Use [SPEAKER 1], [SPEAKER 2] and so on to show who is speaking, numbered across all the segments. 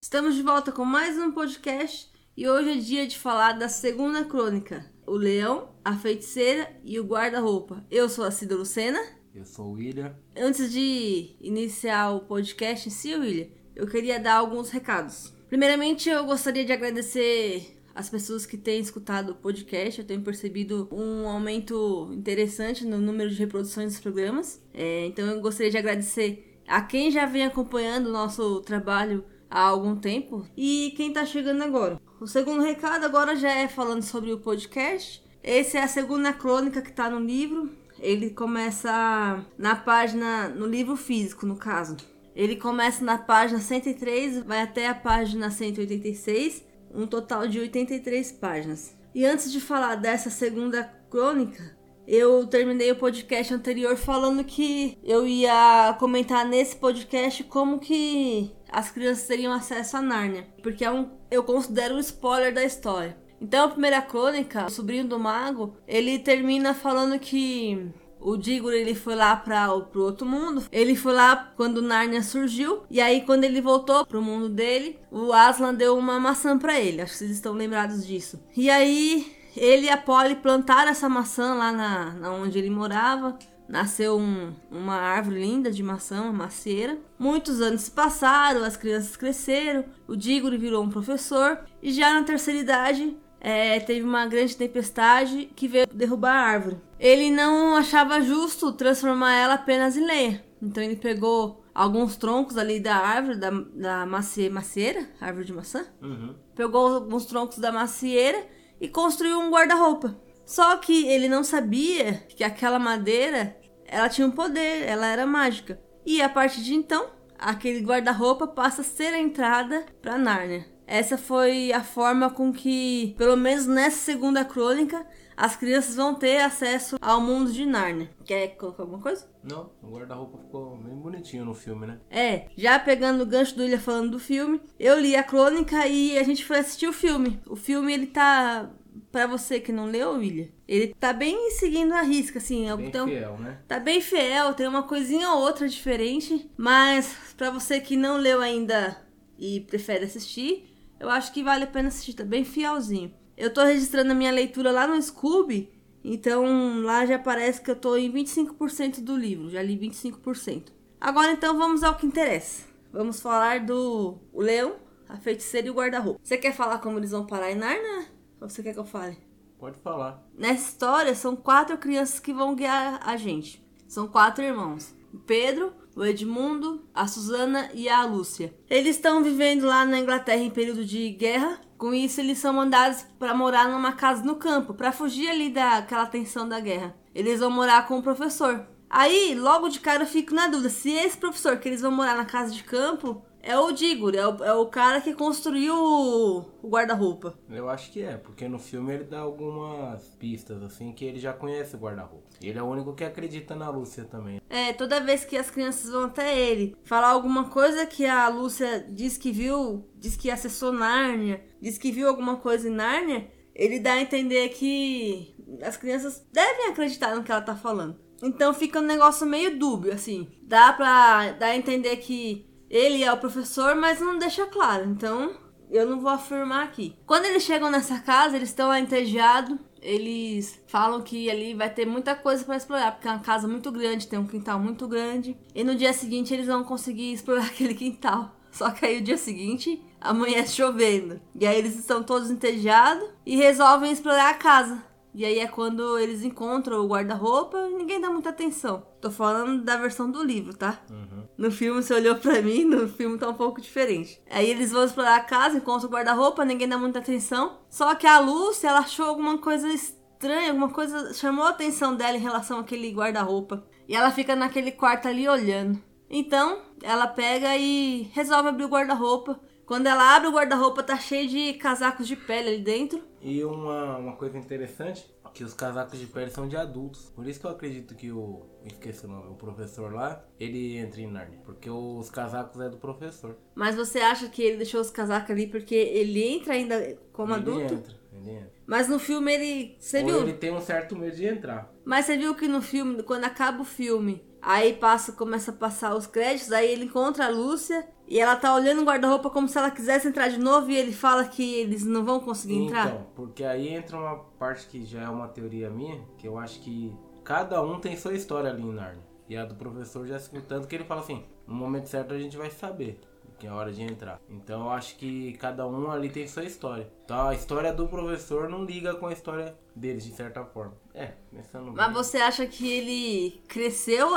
[SPEAKER 1] Estamos de volta com mais um podcast e hoje é dia de falar da segunda crônica: O Leão, a Feiticeira e o Guarda-Roupa. Eu sou a Cida Lucena.
[SPEAKER 2] Eu sou o William.
[SPEAKER 1] Antes de iniciar o podcast em si, William, eu queria dar alguns recados. Primeiramente, eu gostaria de agradecer as pessoas que têm escutado o podcast. Eu tenho percebido um aumento interessante no número de reproduções dos programas. É, então, eu gostaria de agradecer a quem já vem acompanhando o nosso trabalho há algum tempo e quem tá chegando agora. O segundo recado agora já é falando sobre o podcast. Essa é a segunda crônica que tá no livro. Ele começa na página, no livro físico, no caso. Ele começa na página 103, vai até a página 186, um total de 83 páginas. E antes de falar dessa segunda crônica, eu terminei o podcast anterior falando que eu ia comentar nesse podcast como que as crianças teriam acesso a Nárnia, porque é um, eu considero um spoiler da história. Então, a primeira crônica, o sobrinho do mago, ele termina falando que o Digor ele foi lá para o outro mundo. Ele foi lá quando Nárnia surgiu e aí quando ele voltou pro mundo dele, o Aslan deu uma maçã para ele. Acho que vocês estão lembrados disso. E aí ele e a Polly plantaram essa maçã lá na, na onde ele morava nasceu um, uma árvore linda de maçã, uma macieira. Muitos anos se passaram, as crianças cresceram, o Diggory virou um professor e já na terceira idade é, teve uma grande tempestade que veio derrubar a árvore. Ele não achava justo transformar ela apenas em lenha, então ele pegou alguns troncos ali da árvore, da, da macie, macieira, árvore de maçã,
[SPEAKER 2] Uhum.
[SPEAKER 1] pegou alguns troncos da macieira e construiu um guarda-roupa. Só que ele não sabia que aquela madeira, ela tinha um poder, ela era mágica. E a partir de então, aquele guarda-roupa passa a ser a entrada para Nárnia. Essa foi a forma com que, pelo menos nessa segunda crônica, as crianças vão ter acesso ao mundo de Nárnia. Quer colocar alguma coisa?
[SPEAKER 2] Não, o guarda-roupa ficou bem bonitinho no filme, né?
[SPEAKER 1] É, já pegando o gancho do Ilha falando do filme, eu li a crônica e a gente foi assistir o filme. O filme ele tá Pra você que não leu, William, ele tá bem seguindo a risca, assim.
[SPEAKER 2] Bem
[SPEAKER 1] então,
[SPEAKER 2] fiel, né?
[SPEAKER 1] Tá bem fiel, tem uma coisinha ou outra diferente. Mas pra você que não leu ainda e prefere assistir, eu acho que vale a pena assistir, tá bem fielzinho. Eu tô registrando a minha leitura lá no Scooby, então lá já parece que eu tô em 25% do livro, já li 25%. Agora então vamos ao que interessa. Vamos falar do o leão, a feiticeira e o guarda-roupa. Você quer falar como eles vão parar em Narnia? Ou você quer que eu fale?
[SPEAKER 2] Pode falar.
[SPEAKER 1] Nessa história, são quatro crianças que vão guiar a gente. São quatro irmãos: o Pedro, o Edmundo, a Susana e a Lúcia. Eles estão vivendo lá na Inglaterra em período de guerra. Com isso, eles são mandados para morar numa casa no campo, para fugir ali daquela tensão da guerra. Eles vão morar com o professor. Aí, logo de cara, eu fico na dúvida se esse professor que eles vão morar na casa de campo é o Digor, é o, é o cara que construiu o, o guarda-roupa.
[SPEAKER 2] Eu acho que é, porque no filme ele dá algumas pistas, assim, que ele já conhece o guarda-roupa. Ele é o único que acredita na Lúcia também.
[SPEAKER 1] É, toda vez que as crianças vão até ele falar alguma coisa que a Lúcia diz que viu, diz que acessou Nárnia, diz que viu alguma coisa em Nárnia, ele dá a entender que as crianças devem acreditar no que ela tá falando. Então fica um negócio meio dúbio, assim. Dá pra dar a entender que ele é o professor, mas não deixa claro. Então, eu não vou afirmar aqui. Quando eles chegam nessa casa, eles estão lá entediados. Eles falam que ali vai ter muita coisa para explorar, porque é uma casa muito grande, tem um quintal muito grande. E no dia seguinte eles vão conseguir explorar aquele quintal. Só que aí o dia seguinte amanhece chovendo. E aí eles estão todos entediados e resolvem explorar a casa. E aí é quando eles encontram o guarda-roupa e ninguém dá muita atenção. Tô falando da versão do livro, tá?
[SPEAKER 2] Uhum.
[SPEAKER 1] No filme você olhou pra mim, no filme tá um pouco diferente. Aí eles vão explorar a casa, encontram o guarda-roupa, ninguém dá muita atenção. Só que a Lúcia, ela achou alguma coisa estranha, alguma coisa chamou a atenção dela em relação àquele guarda-roupa. E ela fica naquele quarto ali olhando. Então, ela pega e resolve abrir o guarda-roupa. Quando ela abre o guarda-roupa, tá cheio de casacos de pele ali dentro.
[SPEAKER 2] E uma, uma coisa interessante, que os casacos de pele são de adultos. Por isso que eu acredito que o. Esqueci o nome, o professor lá, ele entra em Narnia. Porque os casacos é do professor.
[SPEAKER 1] Mas você acha que ele deixou os casacos ali porque ele entra ainda como
[SPEAKER 2] ele
[SPEAKER 1] adulto?
[SPEAKER 2] entra, ele entra.
[SPEAKER 1] Mas no filme ele. Você
[SPEAKER 2] Ou
[SPEAKER 1] viu?
[SPEAKER 2] ele tem um certo medo de entrar.
[SPEAKER 1] Mas você viu que no filme, quando acaba o filme, aí passa, começa a passar os créditos, aí ele encontra a Lúcia e ela tá olhando o guarda-roupa como se ela quisesse entrar de novo e ele fala que eles não vão conseguir entrar.
[SPEAKER 2] Então, porque aí entra uma parte que já é uma teoria minha, que eu acho que cada um tem sua história ali em Narnia. E a do professor já se tanto que ele fala assim, no momento certo a gente vai saber que é a hora de entrar. Então eu acho que cada um ali tem sua história. Então a história do professor não liga com a história deles, de certa forma. É, pensando
[SPEAKER 1] Mas você acha que ele cresceu?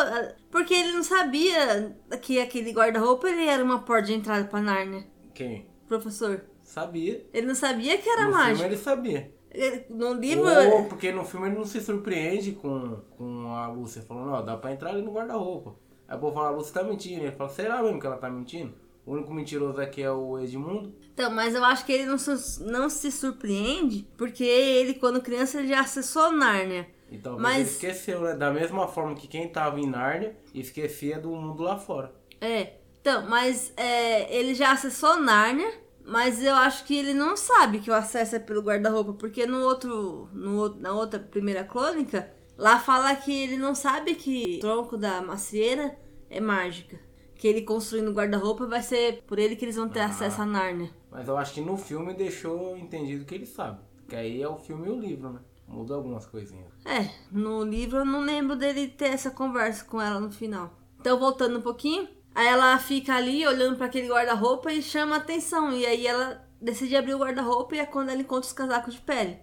[SPEAKER 1] Porque ele não sabia que aquele guarda-roupa ele era uma porta de entrada pra Nárnia.
[SPEAKER 2] Quem?
[SPEAKER 1] Professor.
[SPEAKER 2] Sabia.
[SPEAKER 1] Ele não sabia que era
[SPEAKER 2] no
[SPEAKER 1] mágico.
[SPEAKER 2] Filme ele sabia.
[SPEAKER 1] No livro.
[SPEAKER 2] Ou porque no filme ele não se surpreende com, com a Lúcia falando, ó, dá pra entrar ali no guarda-roupa. Aí o povo fala, a Lúcia tá mentindo. Ele fala, será mesmo que ela tá mentindo? O único mentiroso aqui é o Edmundo.
[SPEAKER 1] Então, mas eu acho que ele não se, não se surpreende, porque ele, quando criança, ele já acessou Nárnia.
[SPEAKER 2] Então,
[SPEAKER 1] mas
[SPEAKER 2] ele esqueceu, né? Da mesma forma que quem tava em Nárnia esquecia do mundo lá fora.
[SPEAKER 1] É. Então, mas é, ele já acessou Nárnia, mas eu acho que ele não sabe que o acesso é pelo guarda-roupa, porque no outro, no, na outra primeira crônica, lá fala que ele não sabe que o tronco da macieira é mágica que ele construindo guarda-roupa vai ser por ele que eles vão ter ah, acesso a Nárnia.
[SPEAKER 2] Mas eu acho que no filme deixou entendido que ele sabe. Que aí é o filme e o livro, né? Muda algumas coisinhas.
[SPEAKER 1] É, no livro eu não lembro dele ter essa conversa com ela no final. Então, voltando um pouquinho, aí ela fica ali olhando para aquele guarda-roupa e chama atenção. E aí ela decide abrir o guarda-roupa e é quando ela encontra os casacos de pele.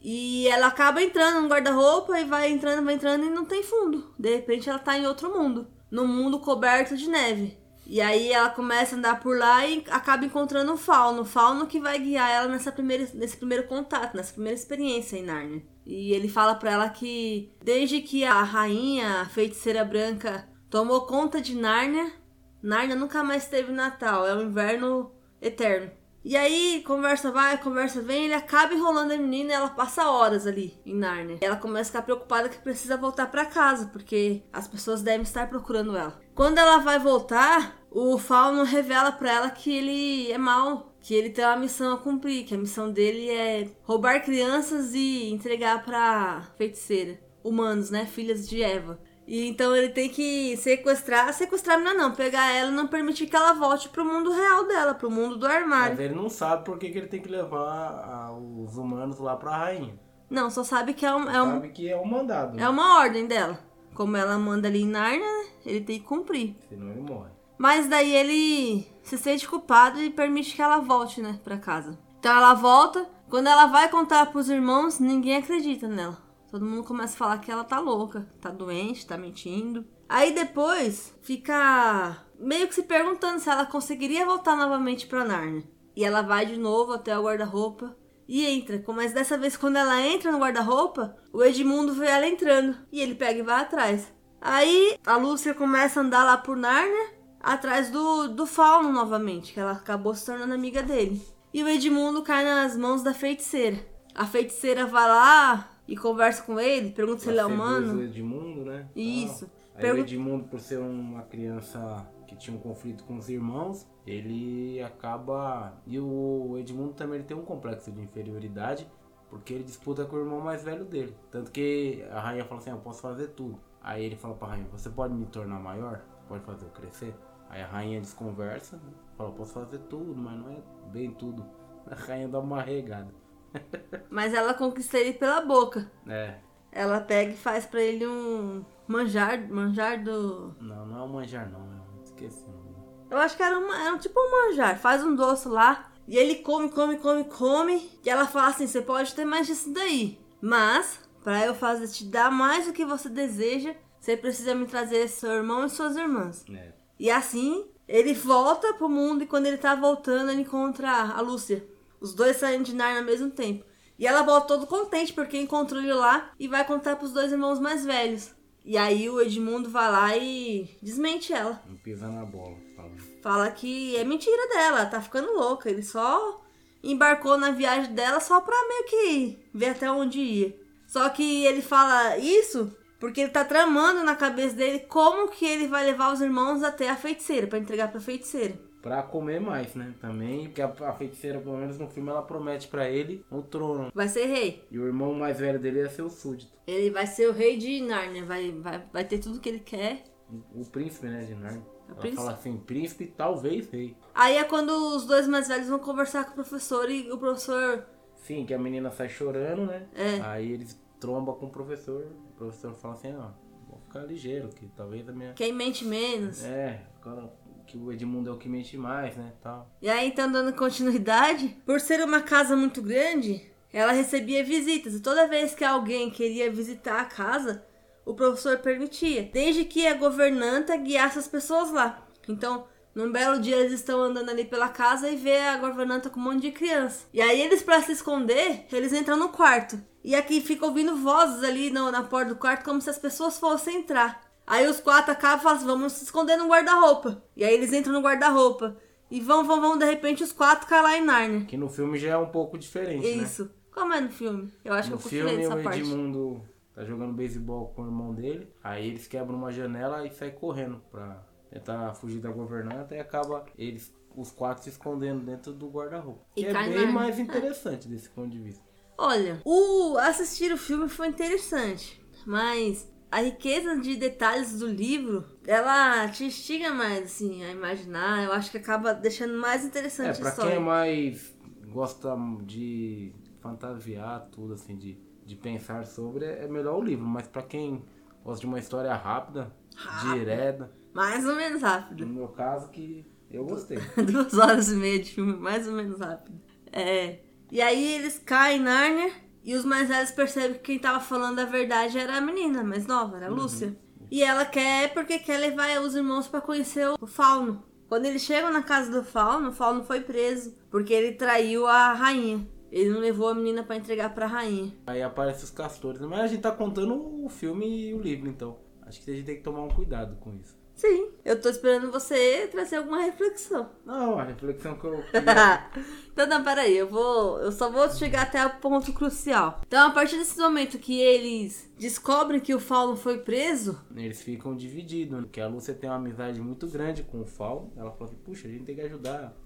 [SPEAKER 1] E ela acaba entrando no guarda-roupa e vai entrando, vai entrando e não tem fundo. De repente ela tá em outro mundo no mundo coberto de neve. E aí ela começa a andar por lá e acaba encontrando o Fauno. O Fauno que vai guiar ela nessa primeira, nesse primeiro contato, nessa primeira experiência em Narnia. E ele fala para ela que desde que a rainha, a feiticeira branca, tomou conta de Narnia, Narnia nunca mais teve Natal. É o um inverno eterno. E aí, conversa vai, conversa vem, ele acaba enrolando a menina e ela passa horas ali em Narnia. Ela começa a ficar preocupada que precisa voltar para casa, porque as pessoas devem estar procurando ela. Quando ela vai voltar, o Fauno revela para ela que ele é mau, que ele tem uma missão a cumprir, que a missão dele é roubar crianças e entregar para feiticeira, humanos, né, filhas de Eva. E então ele tem que sequestrar, sequestrar a menina não, pegar ela e não permitir que ela volte pro mundo real dela, pro mundo do armário.
[SPEAKER 2] Mas ele não sabe por que, que ele tem que levar os humanos lá pra rainha.
[SPEAKER 1] Não, só sabe que é um. É um
[SPEAKER 2] sabe que é um mandado.
[SPEAKER 1] Né? É uma ordem dela. Como ela manda ali em Narnia, né? Ele tem que cumprir.
[SPEAKER 2] Senão ele morre.
[SPEAKER 1] Mas daí ele se sente culpado e permite que ela volte, né, pra casa. Então ela volta. Quando ela vai contar pros irmãos, ninguém acredita nela. Todo mundo começa a falar que ela tá louca, tá doente, tá mentindo. Aí depois fica meio que se perguntando se ela conseguiria voltar novamente pra Narnia. E ela vai de novo até o guarda-roupa e entra. Mas dessa vez, quando ela entra no guarda-roupa, o Edmundo vê ela entrando e ele pega e vai atrás. Aí a Lúcia começa a andar lá por Narnia, atrás do, do Fauno novamente, que ela acabou se tornando amiga dele. E o Edmundo cai nas mãos da feiticeira. A feiticeira vai lá, e conversa com ele, pergunta se ele é humano.
[SPEAKER 2] Edmundo, né?
[SPEAKER 1] Isso.
[SPEAKER 2] Ah. Aí o Edmundo, por ser uma criança que tinha um conflito com os irmãos, ele acaba. E o Edmundo também ele tem um complexo de inferioridade, porque ele disputa com o irmão mais velho dele. Tanto que a rainha fala assim: Eu posso fazer tudo. Aí ele fala pra rainha: Você pode me tornar maior? Você pode fazer eu crescer? Aí a rainha desconversa, né? fala: posso fazer tudo, mas não é bem tudo. A rainha dá uma regada.
[SPEAKER 1] Mas ela conquista ele pela boca.
[SPEAKER 2] É.
[SPEAKER 1] Ela pega e faz pra ele um manjar, manjar do.
[SPEAKER 2] Não, não é um manjar não, eu esqueci.
[SPEAKER 1] Eu acho que era, uma, era tipo um manjar. Faz um doce lá. E ele come, come, come, come. E ela fala assim: você pode ter mais disso daí. Mas, para eu fazer te dar mais do que você deseja, você precisa me trazer seu irmão e suas irmãs.
[SPEAKER 2] É.
[SPEAKER 1] E assim, ele volta pro mundo e quando ele tá voltando, ele encontra a Lúcia. Os dois saem de Narnia ao mesmo tempo. E ela volta todo contente porque encontrou ele lá e vai contar pros dois irmãos mais velhos. E aí o Edmundo vai lá e desmente ela.
[SPEAKER 2] Não pisa na bola.
[SPEAKER 1] Fala. fala que é mentira dela, tá ficando louca. Ele só embarcou na viagem dela só pra meio que ver até onde ia. Só que ele fala isso porque ele tá tramando na cabeça dele como que ele vai levar os irmãos até a feiticeira, para entregar pra feiticeira.
[SPEAKER 2] Pra comer mais, né? Também, porque a, a feiticeira, pelo menos no filme, ela promete pra ele o trono.
[SPEAKER 1] Vai ser rei.
[SPEAKER 2] E o irmão mais velho dele ia ser o súdito.
[SPEAKER 1] Ele vai ser o rei de Nárnia. Vai, vai, vai ter tudo que ele quer.
[SPEAKER 2] O, o príncipe, né, de Narnia. Ela
[SPEAKER 1] príncipe?
[SPEAKER 2] fala assim, príncipe, talvez rei.
[SPEAKER 1] Aí é quando os dois mais velhos vão conversar com o professor e o professor.
[SPEAKER 2] Sim, que a menina sai chorando, né?
[SPEAKER 1] É.
[SPEAKER 2] Aí eles trombam com o professor. O professor fala assim, ó, vou ficar ligeiro, que talvez a minha...
[SPEAKER 1] Quem mente menos.
[SPEAKER 2] É, quando- que o Edmundo é o que mente mais, né, tal.
[SPEAKER 1] E aí, então, dando continuidade, por ser uma casa muito grande, ela recebia visitas. E toda vez que alguém queria visitar a casa, o professor permitia. Desde que a governanta guiasse as pessoas lá. Então, num belo dia, eles estão andando ali pela casa e vê a governanta com um monte de criança. E aí, eles, pra se esconder, eles entram no quarto. E aqui fica ouvindo vozes ali no- na porta do quarto, como se as pessoas fossem entrar. Aí os quatro acabam e falam assim, vamos se esconder no guarda-roupa. E aí eles entram no guarda-roupa. E vão, vão, vão, de repente os quatro caem lá em Nárnia.
[SPEAKER 2] Que no filme já é um pouco diferente, né?
[SPEAKER 1] Isso. Como é no filme? Eu acho
[SPEAKER 2] No
[SPEAKER 1] que eu
[SPEAKER 2] filme,
[SPEAKER 1] essa
[SPEAKER 2] o
[SPEAKER 1] parte.
[SPEAKER 2] Edmundo tá jogando beisebol com o irmão dele. Aí eles quebram uma janela e saem correndo pra tentar fugir da governanta. E acaba eles, os quatro, se escondendo dentro do guarda-roupa. Que é bem
[SPEAKER 1] na-
[SPEAKER 2] mais interessante desse ponto de vista.
[SPEAKER 1] Olha, o assistir o filme foi interessante, mas a riqueza de detalhes do livro, ela te instiga mais assim a imaginar. Eu acho que acaba deixando mais
[SPEAKER 2] É,
[SPEAKER 1] interessante a
[SPEAKER 2] pra
[SPEAKER 1] história.
[SPEAKER 2] quem é mais gosta de fantasiar tudo, assim, de, de pensar sobre, é melhor o livro. Mas pra quem gosta de uma história rápida, direta,
[SPEAKER 1] Mais ou menos rápido.
[SPEAKER 2] no meu caso, que eu gostei.
[SPEAKER 1] Duas horas e meia de filme, mais ou menos rápido. É. E aí eles caem em Nárnia e os mais velhos percebem que quem tava falando a verdade era a menina mais nova, era a Lúcia. E ela quer porque quer levar os irmãos pra conhecer o Fauno. Quando eles chegam na casa do Fauno, o Fauno foi preso porque ele traiu a rainha. Ele não levou a menina pra entregar pra rainha.
[SPEAKER 2] Aí aparecem os castores. Mas a gente tá contando o filme e o livro, então. Acho que a gente tem que tomar um cuidado com isso.
[SPEAKER 1] Sim, eu tô esperando você trazer alguma reflexão.
[SPEAKER 2] Não, a reflexão que eu
[SPEAKER 1] então não, peraí, eu vou. Eu só vou chegar até o ponto crucial. Então, a partir desse momento que eles descobrem que o Fauno foi preso,
[SPEAKER 2] Eles ficam divididos, né? porque a Lúcia tem uma amizade muito grande com o Fal. Ela fala assim, puxa, a gente tem que ajudar.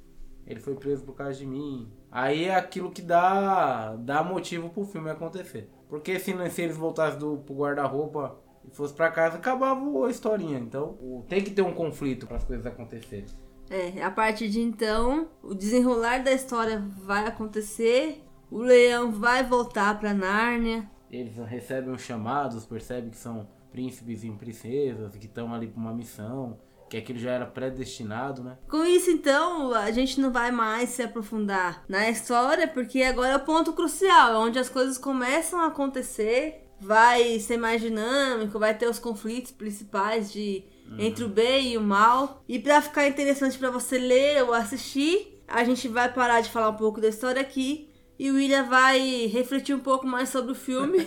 [SPEAKER 2] Ele foi preso por causa de mim. Aí é aquilo que dá, dá motivo pro filme acontecer. Porque se, se eles voltassem do, pro guarda-roupa e fosse pra casa, acabava a historinha. Então tem que ter um conflito para as coisas acontecerem.
[SPEAKER 1] é, a partir de então, o desenrolar da história vai acontecer. O leão vai voltar pra Nárnia.
[SPEAKER 2] Eles recebem os chamados, percebem que são príncipes e princesas, que estão ali pra uma missão, que aquilo já era predestinado, né?
[SPEAKER 1] Com isso, então, a gente não vai mais se aprofundar na história, porque agora é o ponto crucial, é onde as coisas começam a acontecer, vai ser mais dinâmico, vai ter os conflitos principais de entre o bem e o mal. E pra ficar interessante pra você ler ou assistir, a gente vai parar de falar um pouco da história aqui. E o William vai refletir um pouco mais sobre o filme.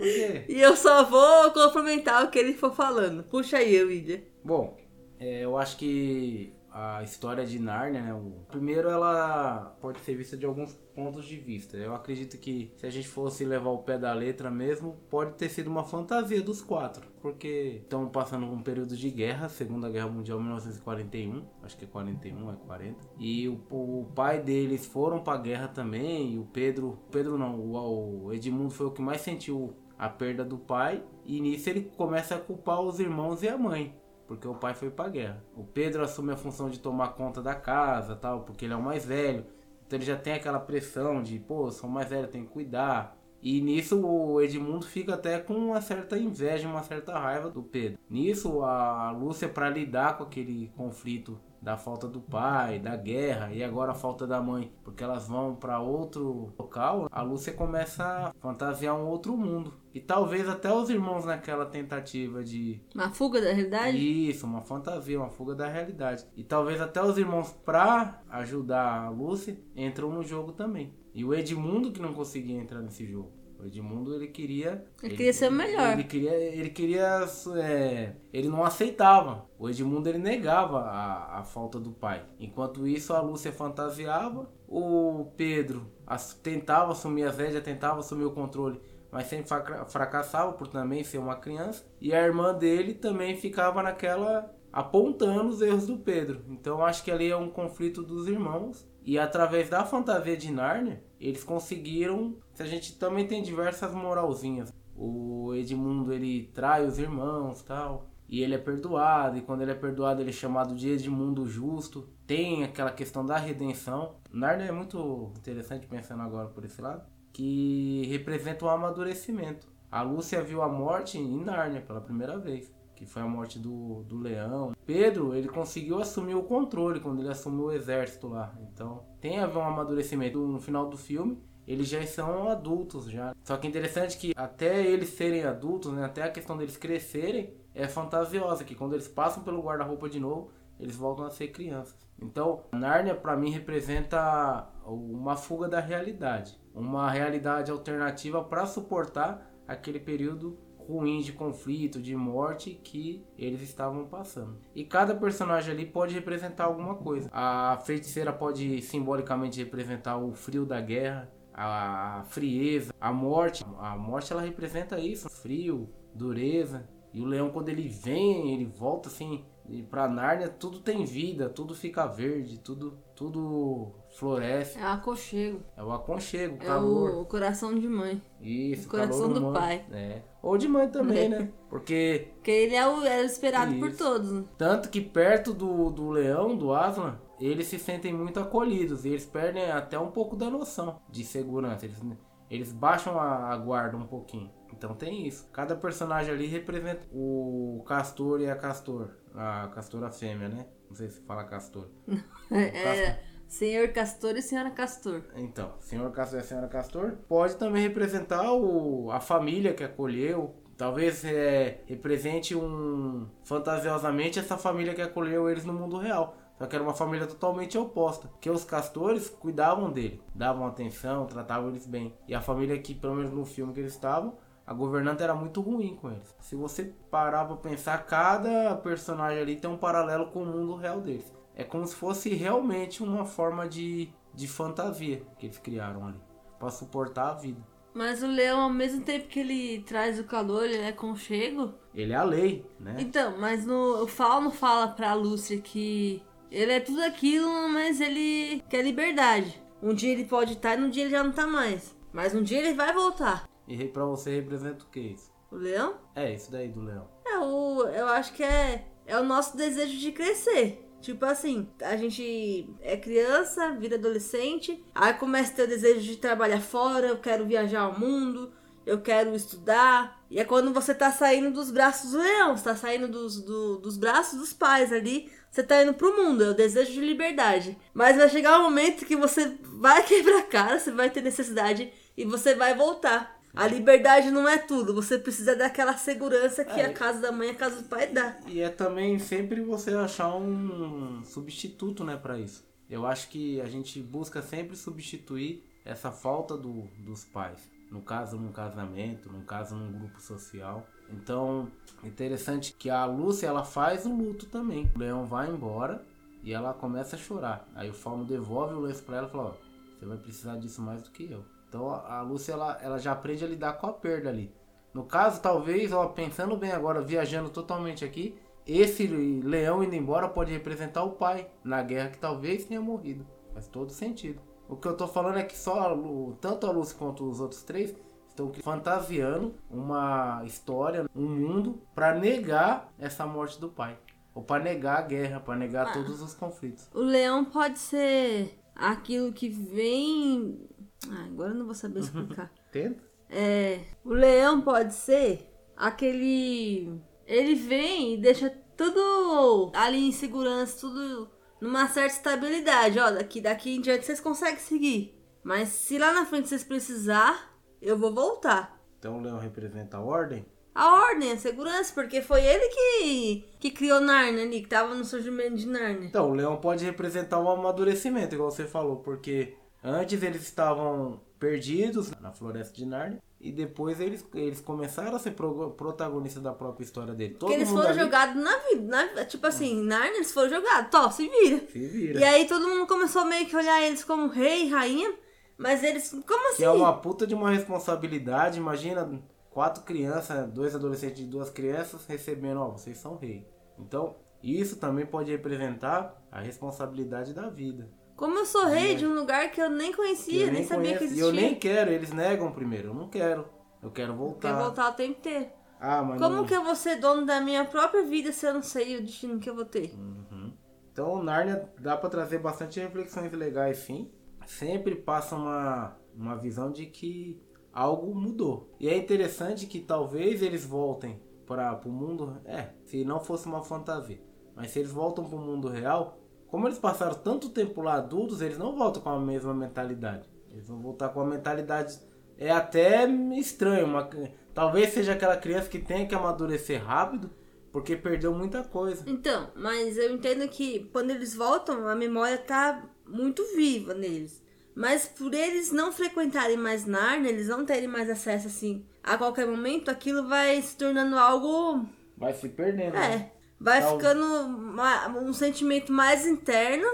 [SPEAKER 1] E eu só vou complementar o que ele for falando. Puxa aí, William.
[SPEAKER 2] Bom, é, eu acho que a história de Narnia, né? O, primeiro ela pode ser vista de alguns pontos de vista. Eu acredito que se a gente fosse levar o pé da letra mesmo, pode ter sido uma fantasia dos quatro. Porque estão passando um período de guerra, Segunda Guerra Mundial 1941, acho que é 41, é 40. E o, o pai deles foram pra guerra também, e o Pedro, Pedro não, o, o Edmundo foi o que mais sentiu a perda do pai. E nisso ele começa a culpar os irmãos e a mãe porque o pai foi pra guerra. O Pedro assume a função de tomar conta da casa, tal, porque ele é o mais velho. Então ele já tem aquela pressão de, pô, sou mais velho, tenho que cuidar. E nisso o Edmundo fica até com uma certa inveja, uma certa raiva do Pedro. Nisso a Lúcia para lidar com aquele conflito da falta do pai, da guerra e agora a falta da mãe, porque elas vão para outro local, a Lúcia começa a fantasiar um outro mundo. E talvez até os irmãos naquela tentativa de
[SPEAKER 1] Uma fuga da realidade?
[SPEAKER 2] isso, uma fantasia, uma fuga da realidade. E talvez até os irmãos, pra ajudar a Lucy, entram no jogo também. E o Edmundo que não conseguia entrar nesse jogo. O Edmundo ele queria.
[SPEAKER 1] Ele queria ser o melhor.
[SPEAKER 2] Ele queria. Ele queria. é, ele não aceitava. O Edmundo ele negava a, a falta do pai. Enquanto isso, a Lúcia fantasiava. O Pedro as- tentava assumir as rédeas, tentava assumir o controle mas sempre fraca- fracassava por também ser uma criança. E a irmã dele também ficava naquela apontando os erros do Pedro. Então acho que ali é um conflito dos irmãos. E através da fantasia de Narnia, eles conseguiram. A gente também tem diversas moralzinhas. O Edmundo ele trai os irmãos tal. E ele é perdoado, e quando ele é perdoado, ele é chamado de Edmundo Justo. Tem aquela questão da redenção. Narnia é muito interessante pensando agora por esse lado, que representa o um amadurecimento. A Lúcia viu a morte em Nárnia pela primeira vez, que foi a morte do, do leão. Pedro, ele conseguiu assumir o controle quando ele assumiu o exército lá. Então, tem a ver um amadurecimento no final do filme. Eles já são adultos já. Só que é interessante que até eles serem adultos, né, até a questão deles crescerem, é fantasiosa, que quando eles passam pelo guarda-roupa de novo, eles voltam a ser crianças. Então, Nárnia para mim representa uma fuga da realidade, uma realidade alternativa para suportar aquele período ruim de conflito, de morte que eles estavam passando. E cada personagem ali pode representar alguma coisa. A feiticeira pode simbolicamente representar o frio da guerra, a frieza, a morte. A morte ela representa isso, frio, dureza. E o leão quando ele vem, ele volta assim e pra Nárnia tudo tem vida, tudo fica verde, tudo, tudo floresce.
[SPEAKER 1] É o aconchego.
[SPEAKER 2] É o aconchego, o
[SPEAKER 1] é
[SPEAKER 2] calor.
[SPEAKER 1] o coração de mãe.
[SPEAKER 2] Isso,
[SPEAKER 1] o coração do
[SPEAKER 2] humano.
[SPEAKER 1] pai.
[SPEAKER 2] É. Ou de mãe também, né? Porque.
[SPEAKER 1] Porque ele é o, é o esperado por
[SPEAKER 2] Isso.
[SPEAKER 1] todos. né?
[SPEAKER 2] Tanto que perto do, do leão, do Aslan, eles se sentem muito acolhidos. E eles perdem até um pouco da noção de segurança. Eles, eles baixam a, a guarda um pouquinho. Então tem isso. Cada personagem ali representa o castor e a castor. A castora fêmea, né? Não sei se fala castor.
[SPEAKER 1] É, senhor Castor e senhora Castor.
[SPEAKER 2] Então, senhor Castor e senhora Castor pode também representar o, a família que acolheu. Talvez é, represente um fantasiosamente essa família que acolheu eles no mundo real. Só que era uma família totalmente oposta. Porque os castores cuidavam dele, davam atenção, tratavam eles bem. E a família que, pelo menos no filme que eles estavam, a governanta era muito ruim com eles. Se você parar pra pensar, cada personagem ali tem um paralelo com o mundo real deles. É como se fosse realmente uma forma de, de fantasia que eles criaram ali. Pra suportar a vida.
[SPEAKER 1] Mas o leão, ao mesmo tempo que ele traz o calor, ele é conchego.
[SPEAKER 2] Ele é a lei, né?
[SPEAKER 1] Então, mas no, o Fauno fala pra Lúcia que ele é tudo aquilo, mas ele quer liberdade. Um dia ele pode estar e no dia ele já não tá mais. Mas um dia ele vai voltar.
[SPEAKER 2] E pra você representa o que isso?
[SPEAKER 1] O leão?
[SPEAKER 2] É, isso daí do leão.
[SPEAKER 1] É o. Eu acho que é. É o nosso desejo de crescer. Tipo assim, a gente é criança, vira adolescente, aí começa a ter o desejo de trabalhar fora, eu quero viajar ao mundo, eu quero estudar. E é quando você tá saindo dos braços do leão, você tá saindo dos, do- dos braços dos pais ali, você tá indo pro mundo, é o desejo de liberdade. Mas vai chegar um momento que você vai quebrar a cara, você vai ter necessidade e você vai voltar. A liberdade não é tudo, você precisa daquela segurança que
[SPEAKER 2] É.
[SPEAKER 1] a casa da mãe e a casa do pai dá.
[SPEAKER 2] E é também sempre você achar um substituto, né, para isso. Eu acho que a gente busca sempre substituir essa falta do, dos pais. No caso, num casamento, no caso, num grupo social. Então, é interessante que a Lúcia, ela faz o luto também. O leão vai embora e ela começa a chorar. Aí o Fauno devolve o lenço pra ela e fala, ó, você vai precisar disso mais do que eu. Então a Lúcia, ela, ela já aprende a lidar com a perda ali. No caso, talvez, ó, pensando bem agora, viajando totalmente aqui, esse leão indo embora pode representar o pai na guerra que talvez tenha morrido. Faz todo sentido. O que eu tô falando é que só a Lu- tanto a Lúcia quanto os outros três estão fantasiando uma história, um mundo para negar essa morte do pai. Ou para negar a guerra, para negar
[SPEAKER 1] Ah.
[SPEAKER 2] todos os conflitos.
[SPEAKER 1] O leão pode ser aquilo que vem. Ah, agora eu não vou saber explicar.
[SPEAKER 2] Tenta?
[SPEAKER 1] É, o leão pode ser aquele. Ele vem e deixa tudo ali em segurança, tudo numa certa estabilidade. Ó, daqui, daqui em diante vocês conseguem seguir. Mas se lá na frente vocês precisar, eu vou voltar.
[SPEAKER 2] Então o leão representa a ordem?
[SPEAKER 1] A ordem, a segurança, porque foi ele que, que criou Narnia ali, que tava no surgimento de Narnia.
[SPEAKER 2] Então, o leão pode representar um amadurecimento, igual você falou, porque antes eles estavam perdidos na floresta de Nárnia e depois eles, eles começaram a ser pro- protagonistas da própria história dele. Todo
[SPEAKER 1] Porque eles foram
[SPEAKER 2] ali
[SPEAKER 1] jogados na vida. na- tipo assim, Narnia eles foram jogados. Tó, se vira.
[SPEAKER 2] se vira.
[SPEAKER 1] E aí todo mundo começou meio que a olhar eles como rei, rainha. Mas eles. Como assim?
[SPEAKER 2] Que é uma puta de uma responsabilidade. Imagina quatro crianças, dois adolescentes e duas crianças recebendo, ó, vocês são rei. Então, isso também pode representar a responsabilidade da vida.
[SPEAKER 1] Como eu sou rei de um lugar que eu nem conhecia,
[SPEAKER 2] eu
[SPEAKER 1] nem, sabia
[SPEAKER 2] conheço,
[SPEAKER 1] que
[SPEAKER 2] E
[SPEAKER 1] existia.
[SPEAKER 2] eu nem quero, eles negam primeiro. Eu não quero. Eu quero voltar.
[SPEAKER 1] Quer voltar o tempo inteiro.
[SPEAKER 2] Ah, mas
[SPEAKER 1] Como
[SPEAKER 2] não...
[SPEAKER 1] que eu vou ser dono da minha própria vida se eu não sei o destino que eu vou ter?
[SPEAKER 2] Uhum. Então, Nárnia dá pra trazer bastante reflexões legais, sim. Sempre passa uma, uma visão de que algo mudou. E é interessante que talvez eles voltem para o mundo. É, se não fosse uma fantasia. Mas se eles voltam para o mundo real, como eles passaram tanto tempo lá adultos, eles não voltam com a mesma mentalidade. Eles vão voltar com a mentalidade. É até estranho. Uma, talvez seja aquela criança que tem que amadurecer rápido porque perdeu muita coisa.
[SPEAKER 1] Então, mas eu entendo que quando eles voltam, a memória tá muito viva neles. Mas por eles não frequentarem mais Narnia, eles não terem mais acesso assim a qualquer momento, aquilo vai se tornando algo.
[SPEAKER 2] Vai se perdendo. né?
[SPEAKER 1] Vai
[SPEAKER 2] Tal-
[SPEAKER 1] ficando uma- um sentimento mais interno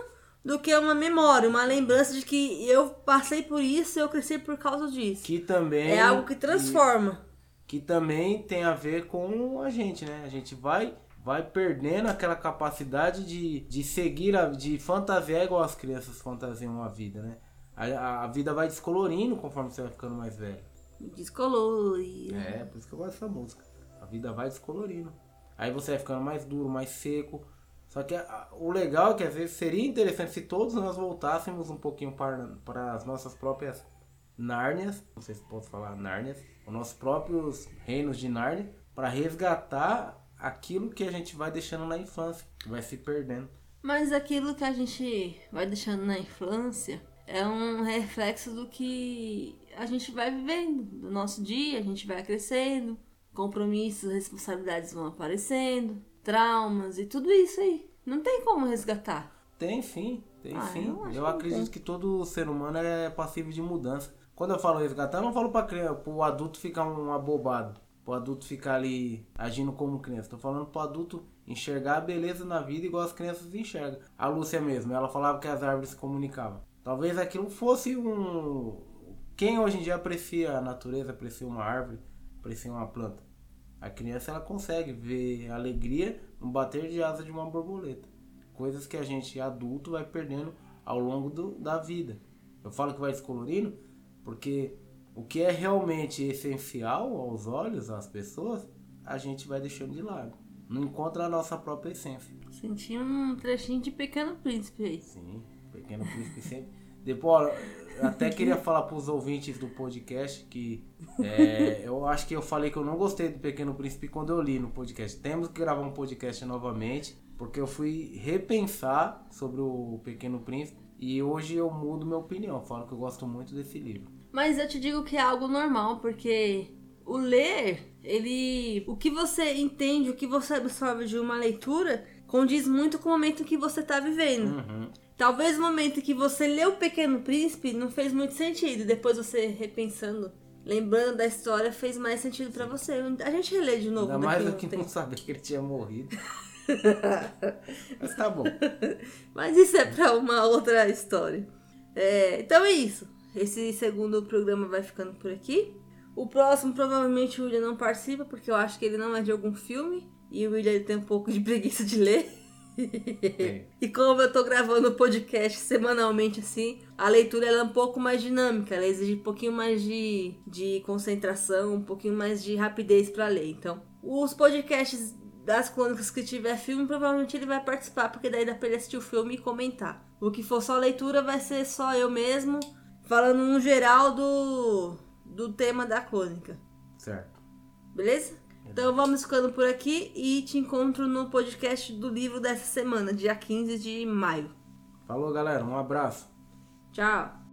[SPEAKER 1] do que uma memória, uma lembrança de que eu passei por isso e eu cresci por causa disso.
[SPEAKER 2] Que também.
[SPEAKER 1] É algo que transforma.
[SPEAKER 2] Que também tem a ver com a gente, né? A gente vai vai perdendo aquela capacidade de, de seguir, a, de fantasiar igual as crianças fantasiam a vida, né? A, a, vida vai descolorindo conforme você vai ficando mais velho.
[SPEAKER 1] Descolorido.
[SPEAKER 2] É, por isso que eu gosto dessa música. A vida vai descolorindo. Aí você vai ficando mais duro, mais seco. Só que a- o legal é que às vezes seria interessante se todos nós voltássemos um pouquinho para, para as nossas próprias Nárnias, não sei se posso falar Nárnias, os nossos próprios reinos de Nárnia, para resgatar aquilo que a gente vai deixando na infância, que vai se perdendo.
[SPEAKER 1] Mas aquilo que a gente vai deixando na infância é um reflexo do que a gente vai vivendo, do nosso dia, a gente vai crescendo, compromissos, responsabilidades vão aparecendo, traumas e tudo isso aí. Não tem como resgatar.
[SPEAKER 2] Tem sim, tem
[SPEAKER 1] Ah,
[SPEAKER 2] sim.
[SPEAKER 1] eu
[SPEAKER 2] Eu
[SPEAKER 1] que
[SPEAKER 2] acredito
[SPEAKER 1] tem.
[SPEAKER 2] que todo ser humano é passível de mudança. Quando eu falo resgatar, eu não falo para criança, pro adulto ficar um abobado, pro adulto ficar ali agindo como criança. Tô falando pro adulto enxergar a beleza na vida igual as crianças enxergam. A Lúcia mesmo, ela falava que as árvores se comunicavam. Talvez aquilo fosse um quem hoje em dia aprecia a natureza, aprecia uma árvore, aprecia uma planta. A criança ela consegue ver alegria no bater de asa de uma borboleta. Coisas que a gente adulto vai perdendo ao longo do- da vida. Eu falo que vai descolorindo porque o que é realmente essencial aos olhos, às pessoas, a gente vai deixando de lado. Não encontra a nossa própria essência.
[SPEAKER 1] Senti um trechinho de Pequeno Príncipe aí.
[SPEAKER 2] Sim, Pequeno Príncipe sempre. Depois, até queria falar para os ouvintes do podcast que é, eu acho que eu falei que eu não gostei do Pequeno Príncipe quando eu li no podcast. Temos que gravar um podcast novamente, porque eu fui repensar sobre o Pequeno Príncipe e hoje eu mudo minha opinião. Falo que eu gosto muito desse livro.
[SPEAKER 1] Mas eu te digo que é algo normal, porque o ler, ele. O que você entende, o que você absorve de uma leitura, condiz muito com o momento que você tá vivendo.
[SPEAKER 2] Uhum.
[SPEAKER 1] Talvez o momento que você leu O Pequeno Príncipe não fez muito sentido. Depois você repensando, lembrando da história, fez mais sentido pra você. A gente relê de novo
[SPEAKER 2] Ainda mais
[SPEAKER 1] um
[SPEAKER 2] que
[SPEAKER 1] tempo.
[SPEAKER 2] não sabia que ele tinha morrido. Mas tá bom.
[SPEAKER 1] Mas isso é pra uma outra história. É, então é isso. Esse segundo programa vai ficando por aqui. O próximo, provavelmente, o William não participa, porque eu acho que ele não é de algum filme. E o William tem um pouco de preguiça de ler. E como eu tô gravando o podcast semanalmente assim, a leitura ela é um pouco mais dinâmica, ela exige um pouquinho mais de, de concentração, um pouquinho mais de rapidez pra ler. Então, os podcasts das crônicas que tiver filme, provavelmente ele vai participar, porque daí dá pra ele assistir o filme e comentar. O que for só leitura vai ser só eu mesmo, falando no geral do, do tema da crônica.
[SPEAKER 2] Certo.
[SPEAKER 1] Beleza? Então vamos ficando por aqui e te encontro no podcast do livro dessa semana, dia 15 de maio.
[SPEAKER 2] Falou, galera. Um abraço.
[SPEAKER 1] Tchau!